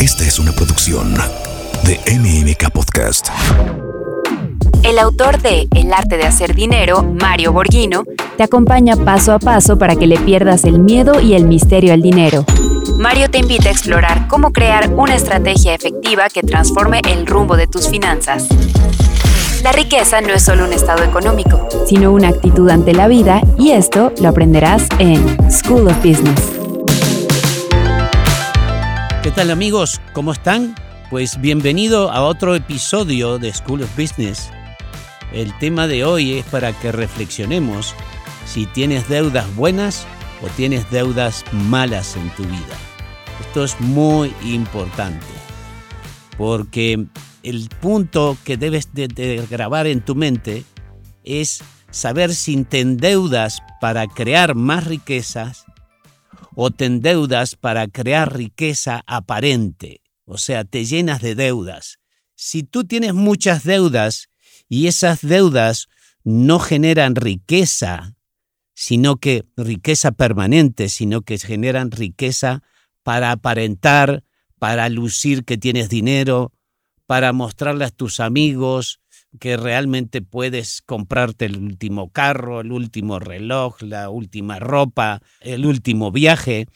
Esta es una producción de MMK Podcast. El autor de El arte de hacer dinero, Mario Borghino, te acompaña paso a paso para que le pierdas el miedo y el misterio al dinero. Mario te invita a explorar cómo crear una estrategia efectiva que transforme el rumbo de tus finanzas. La riqueza no es solo un estado económico, sino una actitud ante la vida y esto lo aprenderás en School of Business. ¿Qué tal amigos? ¿Cómo están? Pues bienvenido a otro episodio de School of Business. El tema de hoy es para que reflexionemos si tienes deudas buenas o tienes deudas malas en tu vida. Esto es muy importante porque el punto que debes de, grabar en tu mente es saber si te endeudas para crear más riquezas o te endeudas para crear riqueza aparente, o sea, te llenas de deudas. Si tú tienes muchas deudas y esas deudas no generan riqueza, sino que riqueza permanente, sino que generan riqueza para aparentar, para lucir que tienes dinero, para mostrarle a tus amigos que realmente puedes comprarte el último carro, el último reloj, la última ropa, el último viaje.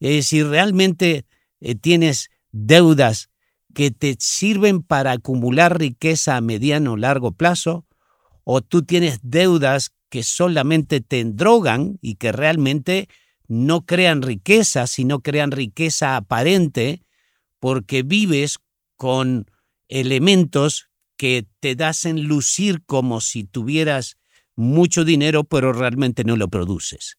si realmente eh, tienes deudas que te sirven para acumular riqueza a mediano o largo plazo, o tú tienes deudas que solamente te endrogan y que realmente no crean riqueza, sino crean riqueza aparente, porque vives con elementos que te hacen lucir como si tuvieras mucho dinero, pero realmente no lo produces,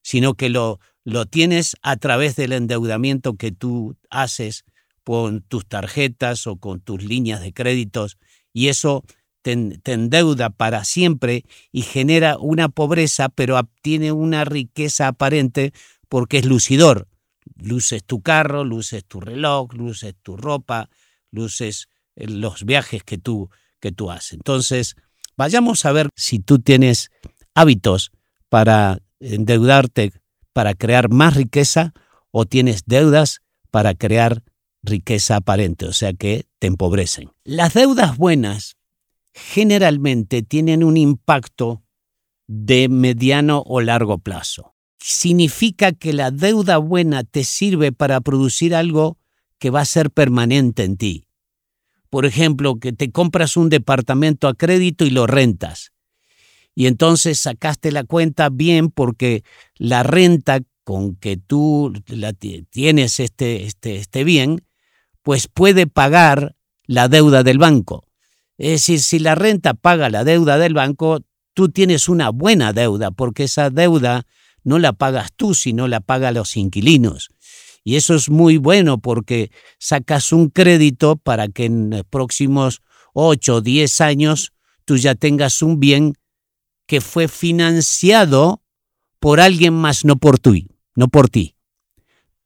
sino que lo, lo tienes a través del endeudamiento que tú haces con tus tarjetas o con tus líneas de créditos, y eso te, te, endeuda para siempre y genera una pobreza, pero tiene una riqueza aparente porque es lucidor. Luces tu carro, luces tu reloj, luces tu ropa, luces los viajes que tú, que tú haces. Entonces, vayamos a ver si tú tienes hábitos para endeudarte, para crear más riqueza, o tienes deudas para crear riqueza aparente, o sea que te empobrecen. Las deudas buenas generalmente tienen un impacto de mediano o largo plazo. Significa que la deuda buena te sirve para producir algo que va a ser permanente en ti por ejemplo, que te compras un departamento a crédito y lo rentas. Y entonces sacaste la cuenta bien porque la renta con que tú tienes este, este, este bien, pues puede pagar la deuda del banco. Es decir, si la renta paga la deuda del banco, tú tienes una buena deuda, porque esa deuda no la pagas tú, sino la pagan los inquilinos. Y eso es muy bueno porque sacas un crédito para que en los próximos 8 o 10 años tú ya tengas un bien que fue financiado por alguien más, no por ti, no por ti.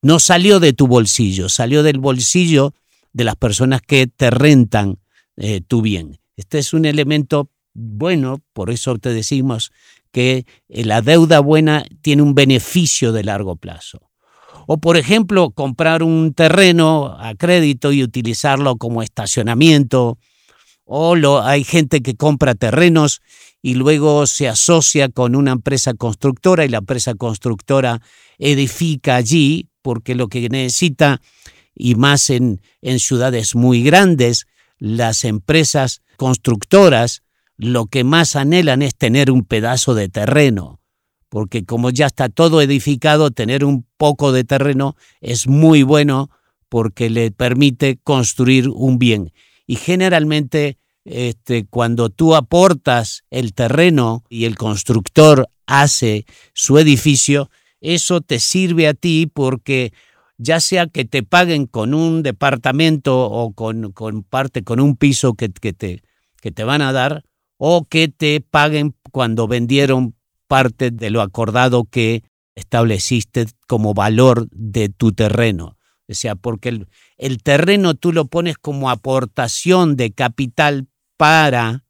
No salió de tu bolsillo, salió del bolsillo de las personas que te rentan eh, tu bien. Este es un elemento bueno, por eso te decimos que eh, la deuda buena tiene un beneficio de largo plazo. O, por ejemplo, comprar un terreno a crédito y utilizarlo como estacionamiento. O lo, hay gente que compra terrenos y luego se asocia con una empresa constructora y la empresa constructora edifica allí porque lo que necesita, y más en, en ciudades muy grandes, las empresas constructoras lo que más anhelan es tener un pedazo de terreno porque como ya está todo edificado, tener un poco de terreno es muy bueno porque le permite construir un bien. Y generalmente este, cuando tú aportas el terreno y el constructor hace su edificio, eso te sirve a ti porque ya sea que te paguen con un departamento o con, parte, con un piso que, te, que te van a dar, o que te paguen cuando vendieron parte de lo acordado que estableciste como valor de tu terreno. O sea, porque el, terreno tú lo pones como aportación de capital para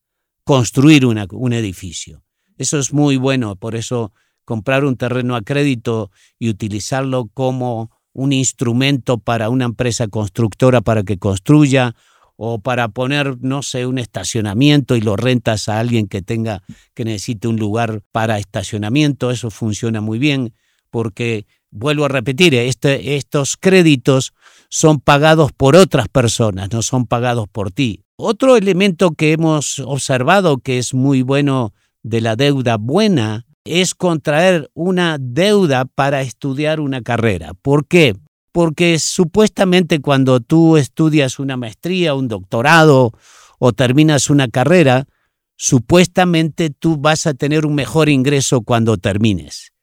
construir un edificio. Eso es muy bueno, por eso comprar un terreno a crédito y utilizarlo como un instrumento para una empresa constructora para que construya o para poner, no sé, un estacionamiento y lo rentas a alguien que tenga, que necesite un lugar para estacionamiento, eso funciona muy bien porque, vuelvo a repetir, este, estos créditos son pagados por otras personas, no son pagados por ti. Otro elemento que hemos observado que es muy bueno de la deuda buena es contraer una deuda para estudiar una carrera. ¿Por qué? Porque supuestamente cuando tú estudias una maestría, un doctorado o terminas una carrera, supuestamente tú vas a tener un mejor ingreso cuando termines.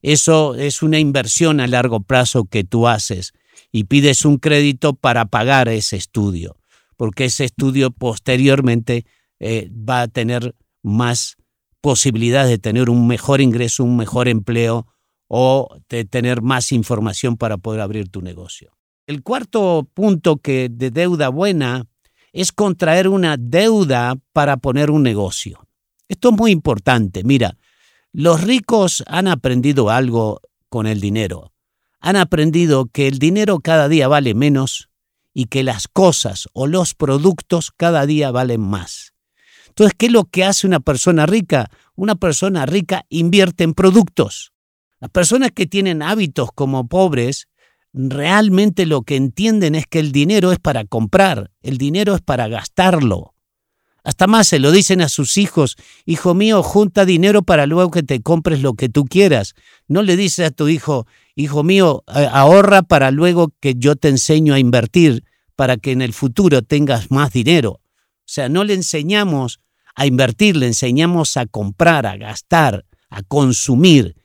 Eso es una inversión a largo plazo que tú haces y pides un crédito para pagar ese estudio, porque ese estudio posteriormente eh, va a tener más posibilidades de tener un mejor ingreso, un mejor empleo o de tener más información para poder abrir tu negocio. El cuarto punto que de deuda buena es contraer una deuda para poner un negocio. Esto es muy importante. Mira, los ricos han aprendido algo con el dinero. Han aprendido que el dinero cada día vale menos y que las cosas o los productos cada día valen más. Entonces, ¿qué es lo que hace una persona rica? Una persona rica invierte en productos. Las personas que tienen hábitos como pobres, realmente lo que entienden es que el dinero es para comprar, el dinero es para gastarlo. Hasta más se lo dicen a sus hijos, hijo mío, junta dinero para luego que te compres lo que tú quieras. No le dices a tu hijo, hijo mío, ahorra para luego que yo te enseño a invertir, para que en el futuro tengas más dinero. O sea, no le enseñamos a invertir, le enseñamos a comprar, a gastar, a consumir.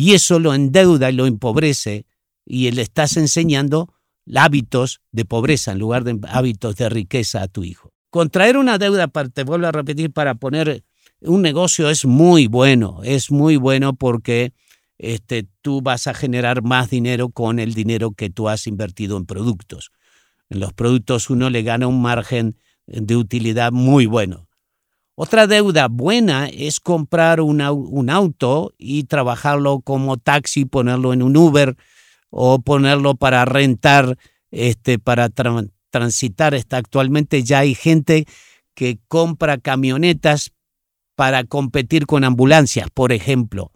Y eso lo endeuda y lo empobrece y le estás enseñando hábitos de pobreza en lugar de hábitos de riqueza a tu hijo. Contraer una deuda, te vuelvo a repetir, para poner un negocio es muy bueno, es muy bueno porque este, tú vas a generar más dinero con el dinero que tú has invertido en productos. En los productos uno le gana un margen de utilidad muy bueno. Otra deuda buena es comprar un auto y trabajarlo como taxi, ponerlo en un Uber o ponerlo para rentar, este, para transitar. Está, actualmente ya hay gente que compra camionetas para competir con ambulancias, por ejemplo.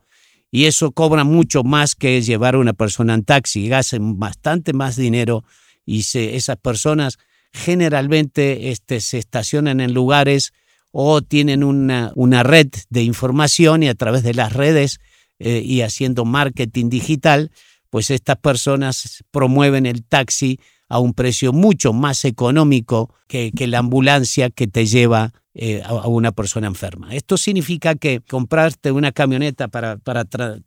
Y eso cobra mucho más que llevar a una persona en taxi. Gastan bastante más dinero y esas personas generalmente este, se estacionan en lugares o tienen una, una, red de información y a través de las redes eh, y haciendo marketing digital, pues estas personas promueven el taxi a un precio mucho más económico que, la ambulancia que te lleva eh, a, una persona enferma. Esto significa que comprarte una camioneta para,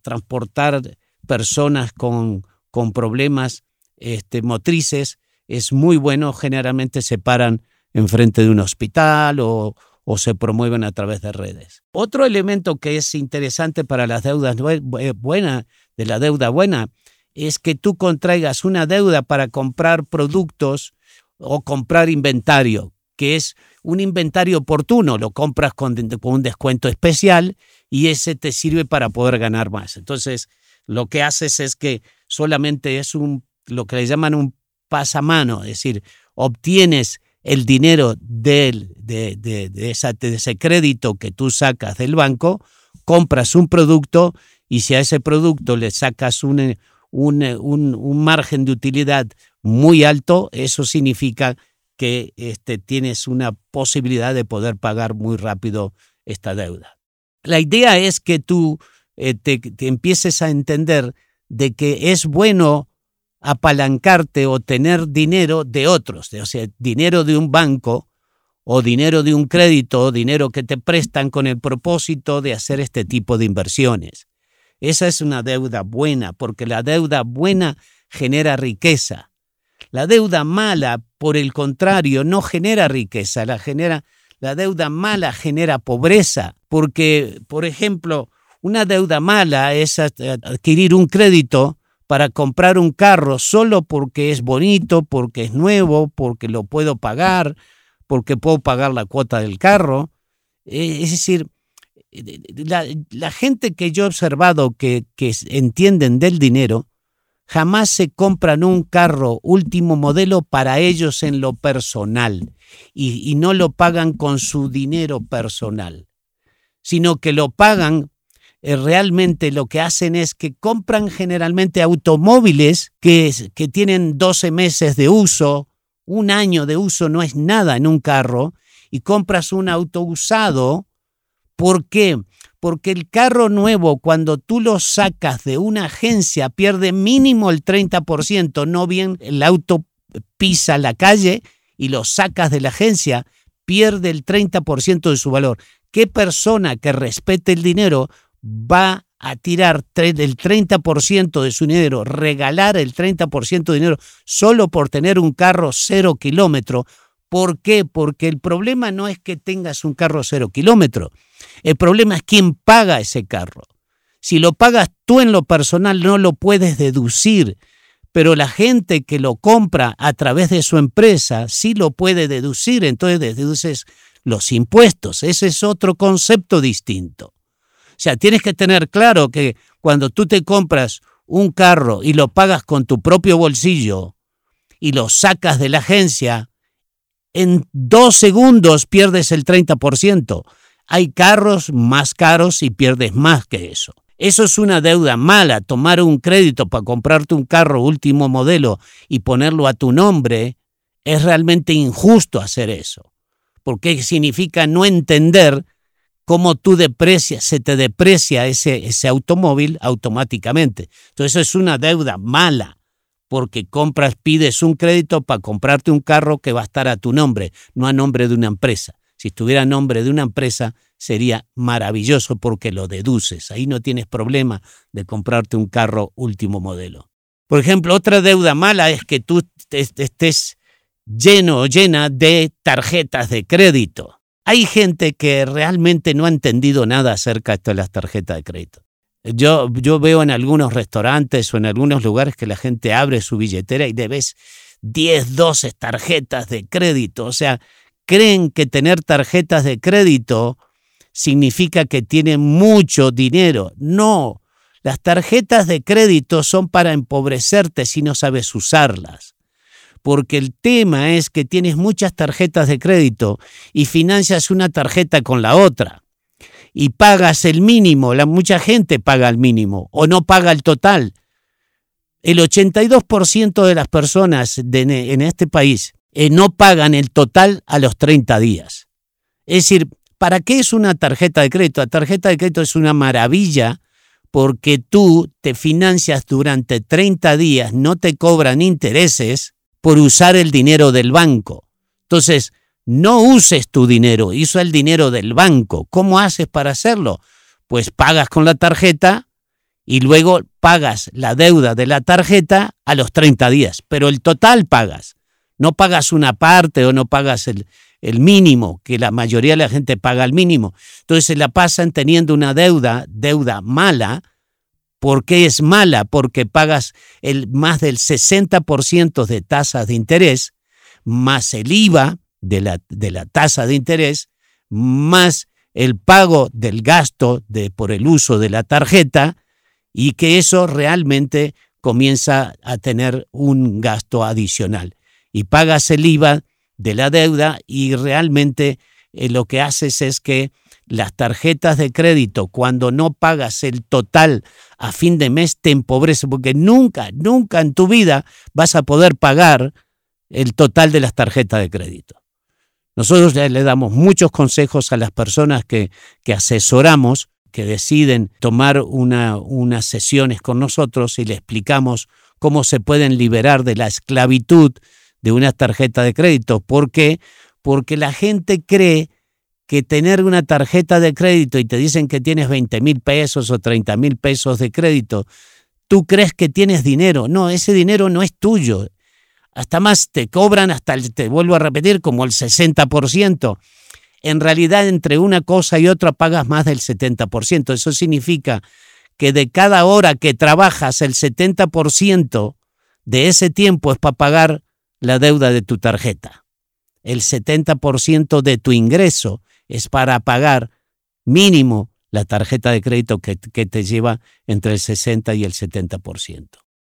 transportar personas con, con problemas este, motrices es muy bueno, generalmente se paran enfrente de un hospital o, se promueven a través de redes. Otro elemento que es interesante para las deudas buenas, de la deuda buena, es que tú contraigas una deuda para comprar productos o comprar inventario, que es un inventario oportuno, lo compras con, con un descuento especial y ese te sirve para poder ganar más. Entonces, lo que haces es que solamente es un, lo que le llaman un pasamano, es decir, obtienes el dinero de, de, de, ese crédito que tú sacas del banco, compras un producto y si a ese producto le sacas un, un, un, margen de utilidad muy alto, eso significa que este, tienes una posibilidad de poder pagar muy rápido esta deuda. La idea es que tú eh, te, te empieces a entender de que es bueno apalancarte o tener dinero de otros, o sea, dinero de un banco o dinero de un crédito o dinero que te prestan con el propósito de hacer este tipo de inversiones. Esa es una deuda buena, porque la deuda buena genera riqueza. La deuda mala, por el contrario, no genera riqueza, la, genera, la deuda mala genera pobreza, porque, por ejemplo, una deuda mala es adquirir un crédito para comprar un carro solo porque es bonito, porque es nuevo, porque lo puedo pagar, porque puedo pagar la cuota del carro. Eh, es decir, la, gente que yo he observado que, que entienden del dinero, jamás se compran un carro último modelo para ellos en lo personal y no lo pagan con su dinero personal, sino que lo pagan eh, realmente lo que hacen es que compran generalmente automóviles que, que tienen 12 meses de uso, un año de uso no es nada en un carro, y compras un auto usado. ¿Por qué? Porque el carro nuevo, cuando tú lo sacas de una agencia, pierde mínimo el 30%, no bien el auto pisa la calle y lo sacas de la agencia, pierde el 30% de su valor. ¿Qué persona que respete el dinero va a tirar el 30% de su dinero, regalar el 30% de dinero solo por tener un carro cero kilómetro. ¿Por qué? Porque el problema no es que tengas un carro cero kilómetro. El problema es quién paga ese carro. Si lo pagas tú en lo personal no lo puedes deducir, pero la gente que lo compra a través de su empresa sí lo puede deducir, entonces deduces los impuestos. Ese es otro concepto distinto. Sea, tienes que tener claro que cuando tú te compras un carro y lo pagas con tu propio bolsillo y lo sacas de la agencia, en dos segundos pierdes el 30%. Hay carros más caros y pierdes más que eso. Eso es una deuda mala, tomar un crédito para comprarte un carro último modelo y ponerlo a tu nombre, es realmente injusto hacer eso, porque significa no entender cómo tú deprecias, se te deprecia ese, ese automóvil automáticamente. Entonces eso es una deuda mala, porque compras, pides un crédito para comprarte un carro que va a estar a tu nombre, no a nombre de una empresa. Si estuviera a nombre de una empresa sería maravilloso porque lo deduces. Ahí no tienes problema de comprarte un carro último modelo. Por ejemplo, otra deuda mala es que tú estés lleno o llena de tarjetas de crédito. Hay gente que realmente no ha entendido nada acerca de las tarjetas de crédito. Yo, yo veo en algunos restaurantes o en algunos lugares que la gente abre su billetera y debes 10, 12 tarjetas de crédito. O sea, creen que tener tarjetas de crédito significa que tienen mucho dinero. No, las tarjetas de crédito son para empobrecerte si no sabes usarlas porque el tema es que tienes muchas tarjetas de crédito y financias una tarjeta con la otra y pagas el mínimo, la, mucha gente paga el mínimo o no paga el total. El 82% de las personas en este país eh, no pagan el total a los 30 días. Es decir, ¿para qué es una tarjeta de crédito? La tarjeta de crédito es una maravilla porque tú te financias durante 30 días, no te cobran intereses por usar el dinero del banco. Entonces, no uses tu dinero, usa el dinero del banco. ¿Cómo haces para hacerlo? Pues pagas con la tarjeta y luego pagas la deuda de la tarjeta a los 30 días, pero el total pagas. No pagas una parte o no pagas el, el mínimo, que la mayoría de la gente paga el mínimo. Entonces se la pasan teniendo una deuda, deuda mala, ¿Por qué es mala? Porque pagas el, más del 60% de tasas de interés, más el IVA de la, de la tasa de interés, más el pago del gasto de, por el uso de la tarjeta, y que eso realmente comienza a tener un gasto adicional. Y pagas el IVA de la deuda y realmente eh, lo que haces es que las tarjetas de crédito, cuando no pagas el total a fin de mes, te empobrece, porque nunca, nunca en tu vida vas a poder pagar el total de las tarjetas de crédito. Nosotros le damos muchos consejos a las personas que, que asesoramos, que deciden tomar una, unas sesiones con nosotros y le explicamos cómo se pueden liberar de la esclavitud de una tarjeta de crédito. ¿Por qué? Porque la gente cree que tener una tarjeta de crédito y te dicen que tienes 20 mil pesos o 30 mil pesos de crédito, tú crees que tienes dinero. No, ese dinero no es tuyo. Hasta más te cobran, hasta, te vuelvo a repetir, como el 60%. En realidad, entre una cosa y otra pagas más del 70%. Eso significa que de cada hora que trabajas, el 70% de ese tiempo es para pagar la deuda de tu tarjeta. El 70% de tu ingreso es para pagar mínimo la tarjeta de crédito que, te lleva entre el 60 y el 70%.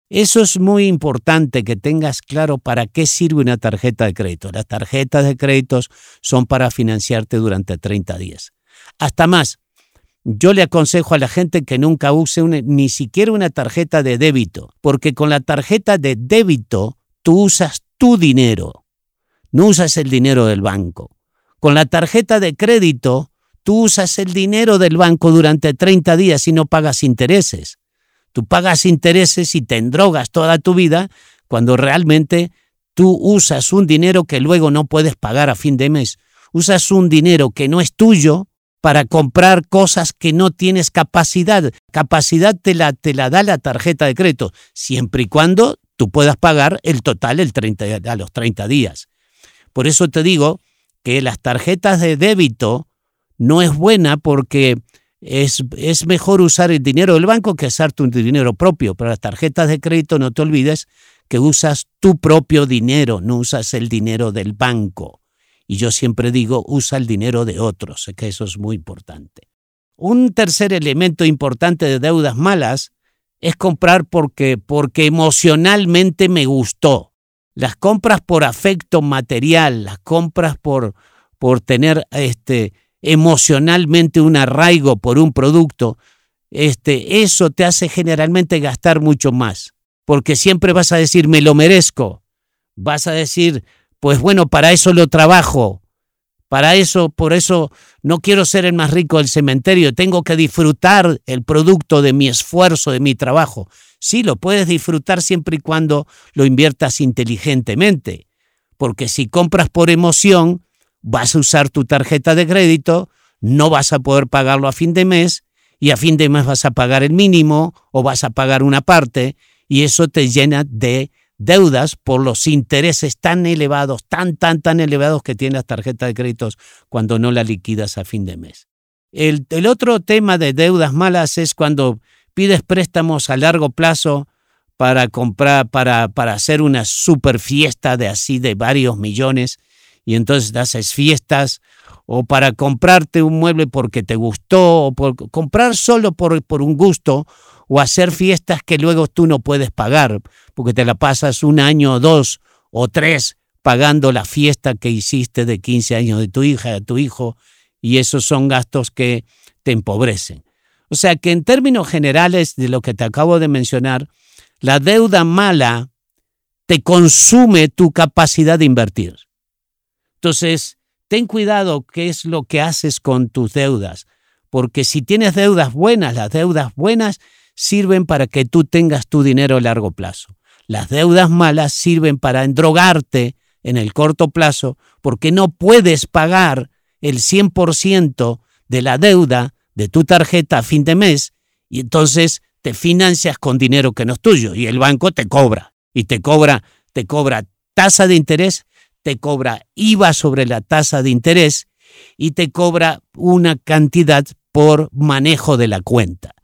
Eso es muy importante que tengas claro para qué sirve una tarjeta de crédito. Las tarjetas de créditos son para financiarte durante 30 días. Hasta más, yo le aconsejo a la gente que nunca use ni siquiera una tarjeta de débito, porque con la tarjeta de débito tú usas tu dinero, no usas el dinero del banco. Con la tarjeta de crédito tú usas el dinero del banco durante 30 días y no pagas intereses. Tú pagas intereses y te endrogas toda tu vida cuando realmente tú usas un dinero que luego no puedes pagar a fin de mes. Usas un dinero que no es tuyo para comprar cosas que no tienes capacidad. Capacidad te la, te la da la tarjeta de crédito, siempre y cuando tú puedas pagar el total el 30, a los 30 días. Por eso te digo que las tarjetas de débito no es buena porque es, es, mejor usar el dinero del banco que usar tu dinero propio. Pero las tarjetas de crédito no te olvides que usas tu propio dinero, no usas el dinero del banco. Y yo siempre digo, usa el dinero de otros, que eso es muy importante. Un tercer elemento importante de deudas malas es comprar porque, porque emocionalmente me gustó. Las compras por afecto material, las compras por, por tener este, emocionalmente un arraigo por un producto, este, eso te hace generalmente gastar mucho más, porque siempre vas a decir, me lo merezco, vas a decir, pues bueno, para eso lo trabajo. Para eso, por eso no quiero ser el más rico del cementerio, tengo que disfrutar el producto de mi esfuerzo, de mi trabajo. Sí, lo puedes disfrutar siempre y cuando lo inviertas inteligentemente, porque si compras por emoción, vas a usar tu tarjeta de crédito, no vas a poder pagarlo a fin de mes y a fin de mes vas a pagar el mínimo o vas a pagar una parte y eso te llena de deudas por los intereses tan elevados, tan, tan, tan elevados que tiene las tarjetas de créditos cuando no la liquidas a fin de mes. El, el otro tema de deudas malas es cuando pides préstamos a largo plazo para comprar, para, para hacer una super fiesta de así de varios millones y entonces haces fiestas o para comprarte un mueble porque te gustó o por comprar solo por, por un gusto o hacer fiestas que luego tú no puedes pagar, porque te la pasas un año o dos o tres pagando la fiesta que hiciste de 15 años de tu hija, de tu hijo, y esos son gastos que te empobrecen. O sea que en términos generales de lo que te acabo de mencionar, la deuda mala te consume tu capacidad de invertir. Entonces, ten cuidado qué es lo que haces con tus deudas, porque si tienes deudas buenas, las deudas buenas sirven para que tú tengas tu dinero a largo plazo. Las deudas malas sirven para endrogarte en el corto plazo porque no puedes pagar el 100% de la deuda de tu tarjeta a fin de mes y entonces te financias con dinero que no es tuyo y el banco te cobra y te cobra te cobra tasa de interés, te cobra IVA sobre la tasa de interés y te cobra una cantidad por manejo de la cuenta.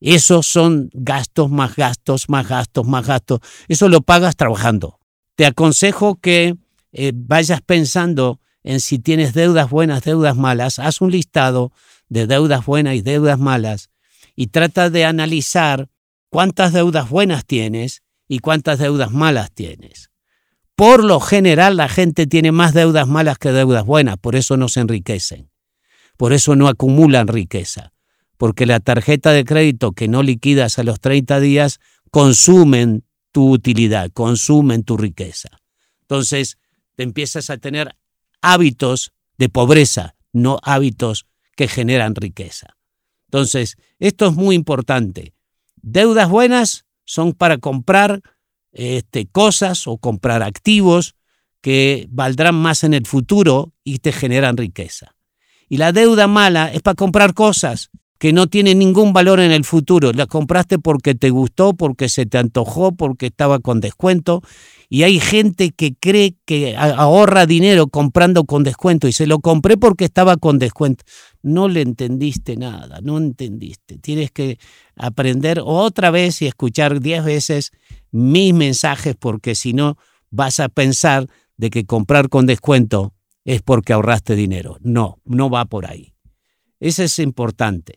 Esos son gastos más gastos, más gastos, más gastos. Eso lo pagas trabajando. Te aconsejo que eh, vayas pensando en si tienes deudas buenas, deudas malas. Haz un listado de deudas buenas y deudas malas y trata de analizar cuántas deudas buenas tienes y cuántas deudas malas tienes. Por lo general la gente tiene más deudas malas que deudas buenas, por eso no se enriquecen, por eso no acumulan riqueza porque la tarjeta de crédito que no liquidas a los 30 días consumen tu utilidad, consumen tu riqueza. Entonces, te empiezas a tener hábitos de pobreza, no hábitos que generan riqueza. Entonces, esto es muy importante. Deudas buenas son para comprar este, cosas o comprar activos que valdrán más en el futuro y te generan riqueza. Y la deuda mala es para comprar cosas que no tiene ningún valor en el futuro. La compraste porque te gustó, porque se te antojó, porque estaba con descuento. Y hay gente que cree que ahorra dinero comprando con descuento y se lo compré porque estaba con descuento. No le entendiste nada, no entendiste. Tienes que aprender otra vez y escuchar diez veces mis mensajes porque si no vas a pensar de que comprar con descuento es porque ahorraste dinero. No, no va por ahí. Eso es importante.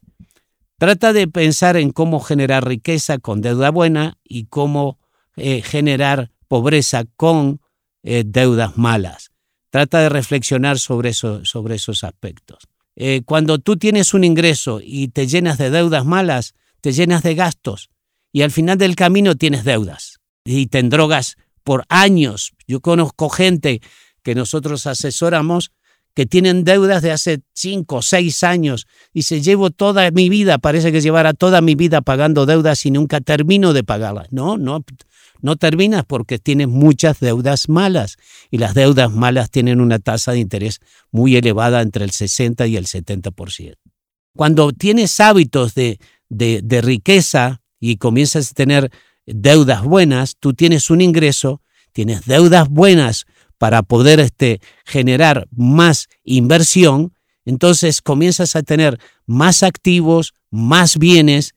Trata de pensar en cómo generar riqueza con deuda buena y cómo eh, generar pobreza con eh, deudas malas. Trata de reflexionar sobre, eso, sobre esos aspectos. Eh, cuando tú tienes un ingreso y te llenas de deudas malas, te llenas de gastos y al final del camino tienes deudas y te drogas por años. Yo conozco gente que nosotros asesoramos que tienen deudas de hace cinco o seis años y se llevo toda mi vida, parece que llevara toda mi vida pagando deudas y nunca termino de pagarlas. No, no, no terminas porque tienes muchas deudas malas y las deudas malas tienen una tasa de interés muy elevada entre el 60 y el 70%. Cuando tienes hábitos de, de, de riqueza y comienzas a tener deudas buenas, tú tienes un ingreso, tienes deudas buenas para poder este, generar más inversión, entonces comienzas a tener más activos, más bienes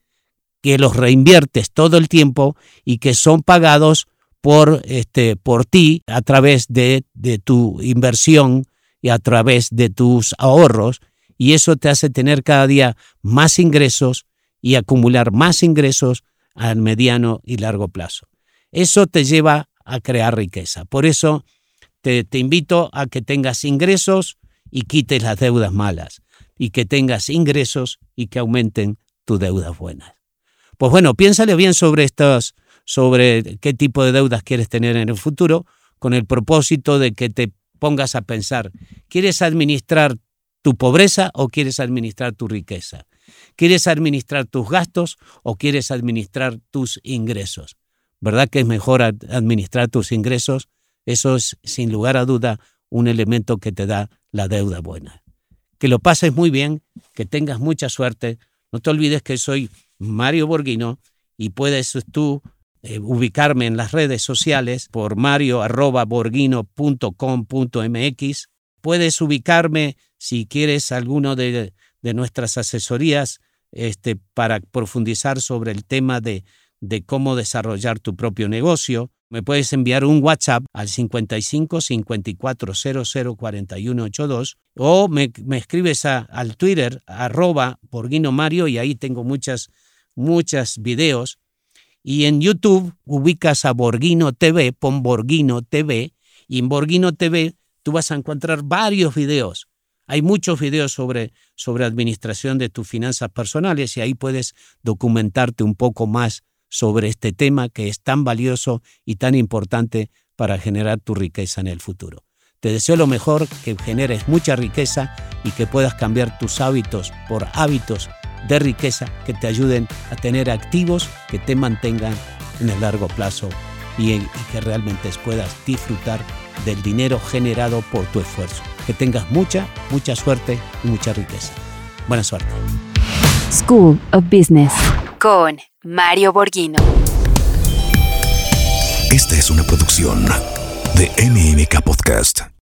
que los reinviertes todo el tiempo y que son pagados por, este, por ti a través de, de tu inversión y a través de tus ahorros y eso te hace tener cada día más ingresos y acumular más ingresos a mediano y largo plazo. Eso te lleva a crear riqueza. Por eso te, te, invito a que tengas ingresos y quites las deudas malas y que tengas ingresos y que aumenten tus deudas buenas. Pues bueno, piénsale bien sobre estos, sobre qué tipo de deudas quieres tener en el futuro, con el propósito de que te pongas a pensar, ¿quieres administrar tu pobreza o quieres administrar tu riqueza? ¿Quieres administrar tus gastos o quieres administrar tus ingresos? ¿Verdad que es mejor administrar tus ingresos? Eso es, sin lugar a duda, un elemento que te da la deuda buena. Que lo pases muy bien, que tengas mucha suerte. No te olvides que soy Mario Borghino y puedes tú eh, ubicarme en las redes sociales por mario.borghino.com.mx. Puedes ubicarme si quieres alguno de, de nuestras asesorías este, para profundizar sobre el tema de, de cómo desarrollar tu propio negocio. Me puedes enviar un WhatsApp al 55 54 00 41 82 o me, me escribes a, al Twitter arroba Borghino Mario y ahí tengo muchas muchos videos. Y en YouTube ubicas a Borghino TV, pon Borghino TV, y en Borghino TV tú vas a encontrar varios videos. Hay muchos videos sobre, sobre administración de tus finanzas personales y ahí puedes documentarte un poco más sobre este tema que es tan valioso y tan importante para generar tu riqueza en el futuro. Te deseo lo mejor, que generes mucha riqueza y que puedas cambiar tus hábitos por hábitos de riqueza que te ayuden a tener activos que te mantengan en el largo plazo y, que realmente puedas disfrutar del dinero generado por tu esfuerzo. Que tengas mucha, mucha suerte y mucha riqueza. Buena suerte. School of Business con Mario Borghino. Esta es una producción de MMK Podcast.